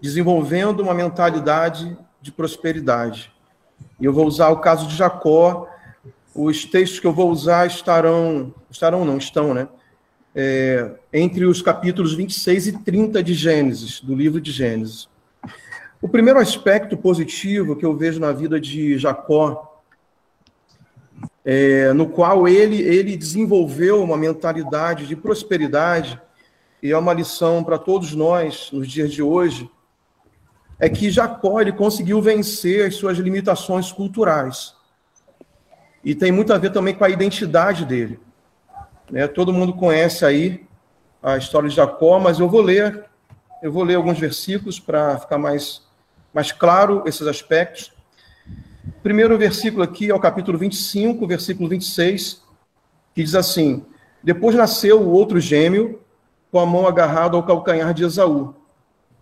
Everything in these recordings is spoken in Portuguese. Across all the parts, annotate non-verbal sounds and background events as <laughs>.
desenvolvendo uma mentalidade de prosperidade. E eu vou usar o caso de Jacó. Os textos que eu vou usar estarão, estarão não, estão, né? É, entre os capítulos 26 e 30 de Gênesis, do livro de Gênesis. O primeiro aspecto positivo que eu vejo na vida de Jacó, é, no qual ele, ele desenvolveu uma mentalidade de prosperidade, e é uma lição para todos nós nos dias de hoje, é que Jacó ele conseguiu vencer as suas limitações culturais. E tem muito a ver também com a identidade dele. Né? Todo mundo conhece aí a história de Jacó, mas eu vou ler, eu vou ler alguns versículos para ficar mais, mais claro esses aspectos. Primeiro versículo aqui é o capítulo 25, versículo 26, que diz assim: Depois nasceu o outro gêmeo, com a mão agarrada ao calcanhar de Esaú.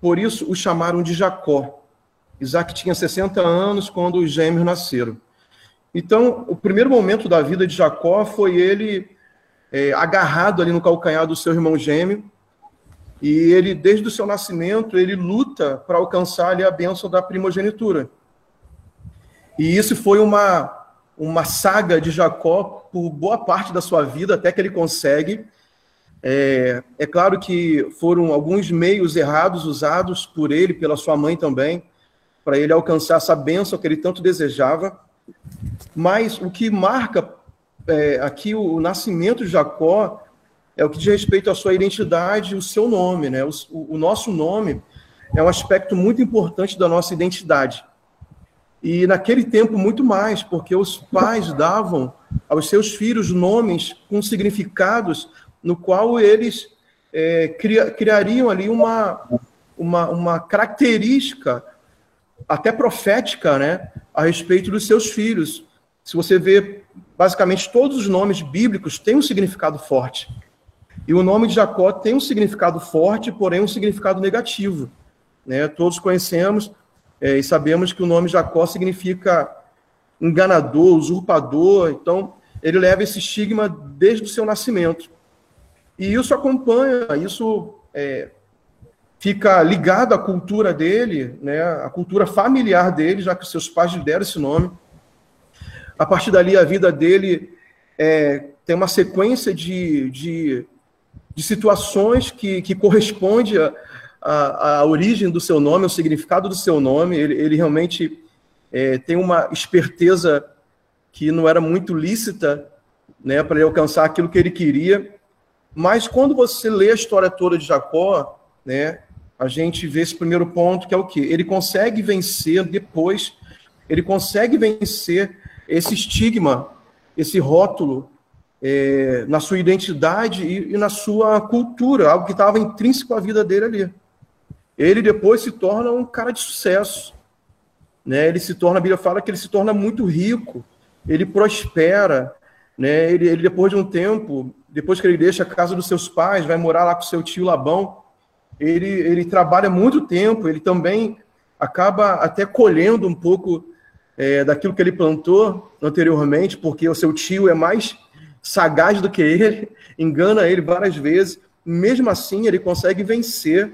Por isso o chamaram de Jacó. Isaac tinha 60 anos quando os gêmeos nasceram. Então, o primeiro momento da vida de Jacó foi ele é, agarrado ali no calcanhar do seu irmão gêmeo. E ele, desde o seu nascimento, ele luta para alcançar ali a bênção da primogenitura. E isso foi uma, uma saga de Jacó por boa parte da sua vida, até que ele consegue é, é claro que foram alguns meios errados usados por ele, pela sua mãe também, para ele alcançar essa bênção que ele tanto desejava. Mas o que marca é, aqui o, o, nascimento de Jacó é o que diz respeito à sua identidade, o seu nome, né? O, o nosso nome é um aspecto muito importante da nossa identidade. E naquele tempo, muito mais, porque os pais davam aos seus filhos nomes com significados no qual eles é, cria, criariam ali uma, uma, uma característica até profética né, a respeito dos seus filhos. Se você vê, basicamente, todos os nomes bíblicos têm um significado forte. E o nome de Jacó tem um significado forte, porém um significado negativo. Né? Todos conhecemos é, e sabemos que o nome Jacó significa enganador, usurpador. Então, ele leva esse estigma desde o seu nascimento. E isso acompanha, isso é, fica ligado à cultura dele, né, à cultura familiar dele, já que seus pais lhe deram esse nome. A partir dali, a vida dele é, tem uma sequência de, de, de situações que, que corresponde à, origem do seu nome, ao significado do seu nome. Ele, ele realmente é, tem uma esperteza que não era muito lícita né, para ele alcançar aquilo que ele queria. Mas quando você lê a história toda de Jacó, né, a gente vê esse primeiro ponto, que é o quê? Ele consegue vencer depois, ele consegue vencer esse estigma, esse rótulo é, na sua identidade e, e, na sua cultura, algo que estava intrínseco à vida dele ali. Ele depois se torna um cara de sucesso. Né? Ele se torna, a Bíblia fala que ele se torna muito rico, ele prospera, né? ele, ele depois de um tempo, depois que ele deixa a casa dos seus pais, vai morar lá com seu tio Labão. Ele, ele trabalha muito tempo, ele também acaba até colhendo um pouco é, daquilo que ele plantou anteriormente, porque o seu tio é mais sagaz do que ele, <laughs> engana ele várias vezes. Mesmo assim, ele consegue vencer,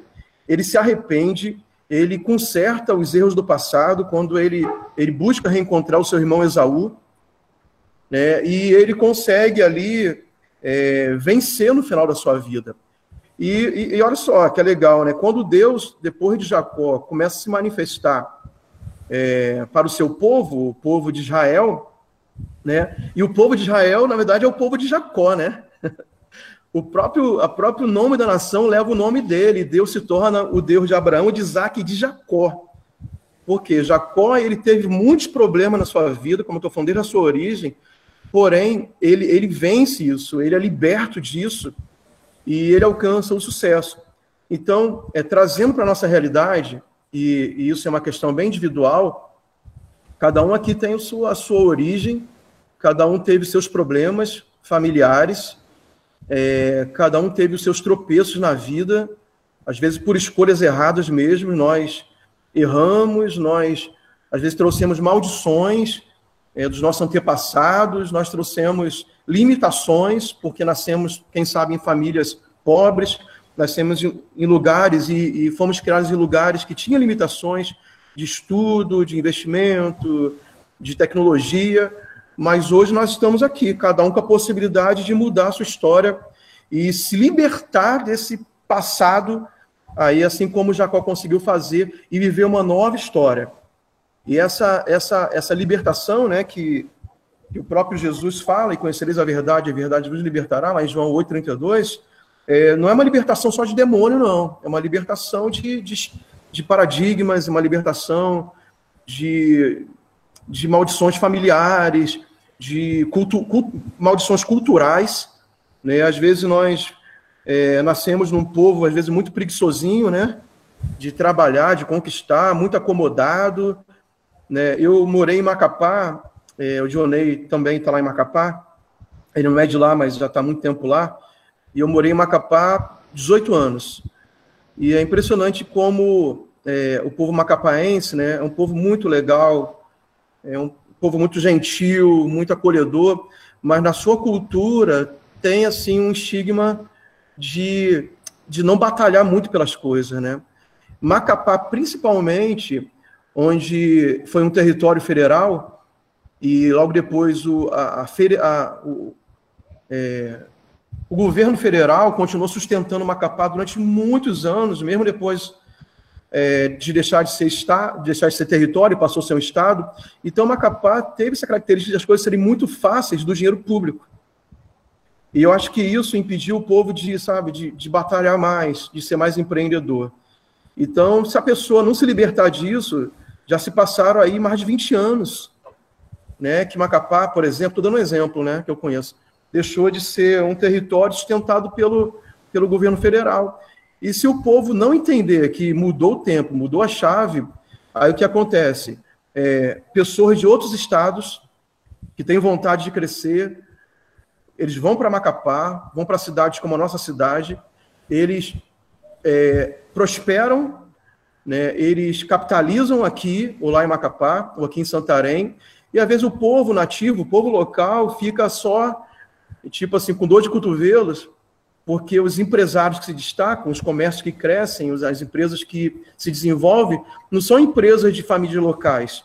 ele se arrepende, ele conserta os erros do passado quando ele, ele busca reencontrar o seu irmão Esaú, né, e ele consegue ali é, vencer no final da sua vida. E, e, e, olha só que é legal, né? Quando Deus, depois de Jacó, começa a se manifestar é, para o seu povo, o povo de Israel, né? E o povo de Israel, na verdade, é o povo de Jacó, né? <laughs> O próprio, a próprio nome da nação leva o nome dele. Deus se torna o Deus de Abraão, de Isaac e de Jacó. Porque Jacó ele teve muitos problemas na sua vida, como eu estou falando, desde a sua origem, Porém, ele, ele vence isso, ele é liberto disso e ele alcança o sucesso. Então, é, trazendo para a nossa realidade, e, e, isso é uma questão bem individual, cada um aqui tem a sua, a sua origem, cada um teve seus problemas familiares, é, cada um teve os seus tropeços na vida, às vezes por escolhas erradas mesmo, nós erramos, nós às vezes trouxemos maldições, é, dos nossos antepassados, nós trouxemos limitações, porque nascemos, quem sabe, em famílias pobres, nascemos em lugares e, e fomos criados em lugares que tinham limitações de estudo, de investimento, de tecnologia, mas hoje nós estamos aqui, cada um com a possibilidade de mudar a sua história e se libertar desse passado aí, assim como Jacó conseguiu fazer e viver uma nova história. E essa essa essa libertação, né, que, que o próprio Jesus fala, e conhecereis a verdade, a verdade vos libertará, lá em João 8:32, é, não é uma libertação só de demônio, não. É uma libertação de, de, de paradigmas, uma libertação de, de maldições familiares, de cultu, maldições culturais. Né? Às vezes nós é, nascemos num povo, às vezes, muito preguiçosinho, né? de trabalhar, de conquistar, muito acomodado. Né? Eu morei em Macapá, é, o Dionei também está lá em Macapá, ele não é de lá, mas já está há muito tempo lá. E eu morei em Macapá 18 anos. E é impressionante como é, o povo macapaense né, é um povo muito legal, é um povo muito gentil, muito acolhedor, mas na sua cultura tem assim um estigma de, de não batalhar muito pelas coisas. Né? Macapá, principalmente, onde foi um território federal, e logo depois o, a, a, o, é, o governo federal continuou sustentando Macapá durante muitos anos, mesmo depois é, de deixar de ser estado, de deixar de ser território, passou a ser um estado. Então, Macapá teve essa característica de as coisas serem muito fáceis do dinheiro público. E eu acho que isso impediu o povo de, sabe, de, de batalhar mais, de ser mais empreendedor. Então, se a pessoa não se libertar disso, já se passaram aí mais de 20 anos, né? Que Macapá, por exemplo, estou dando um exemplo, né? Que eu conheço deixou de ser um território sustentado pelo, pelo governo federal. E se o povo não entender que mudou o tempo, mudou a chave, aí o que acontece? É, pessoas de outros estados que têm vontade de crescer, eles vão para Macapá, vão para cidades como a nossa cidade, eles é, prosperam, né, eles capitalizam aqui, ou lá em Macapá, ou aqui em Santarém, e às vezes o povo nativo, o povo local, fica só tipo assim, com dor de cotovelos, porque os empresários que se destacam, os comércios que crescem, as empresas que se desenvolvem, não são empresas de famílias locais.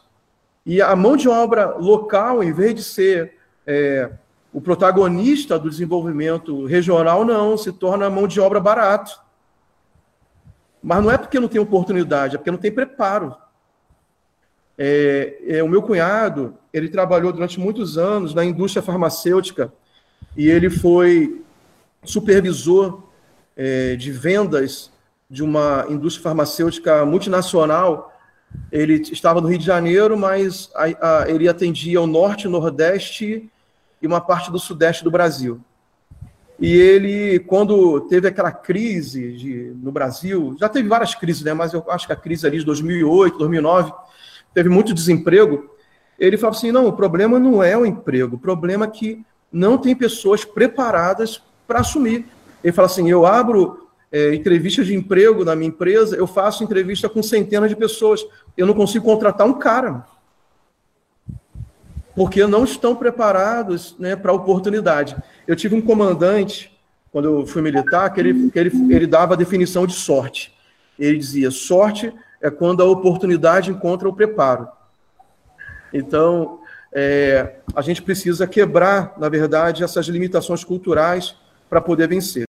E a mão de obra local, em vez de ser é, o protagonista do desenvolvimento regional, não, se torna mão de obra barato. Mas não é porque não tem oportunidade, é porque não tem preparo. É, é, o meu cunhado, ele trabalhou durante muitos anos na indústria farmacêutica, e ele foi supervisor é, de vendas de uma indústria farmacêutica multinacional. Ele estava no Rio de Janeiro, mas a, a, ele atendia o norte, nordeste e uma parte do sudeste do Brasil. E ele, quando teve aquela crise de, no Brasil, já teve várias crises, né? mas eu acho que a crise ali de 2008, 2009, teve muito desemprego. Ele falou assim: não, o problema não é o emprego, o problema é que não tem pessoas preparadas para assumir. Ele fala assim: eu abro é, entrevistas de emprego na minha empresa, eu faço entrevista com centenas de pessoas, eu não consigo contratar um cara. Porque não estão preparados né, para a oportunidade. Eu tive um comandante, quando eu fui militar, que ele, que ele, ele dava a definição de sorte. Ele dizia: sorte é quando a oportunidade encontra o preparo. Então, é, a gente precisa quebrar, na verdade, essas limitações culturais para poder vencer.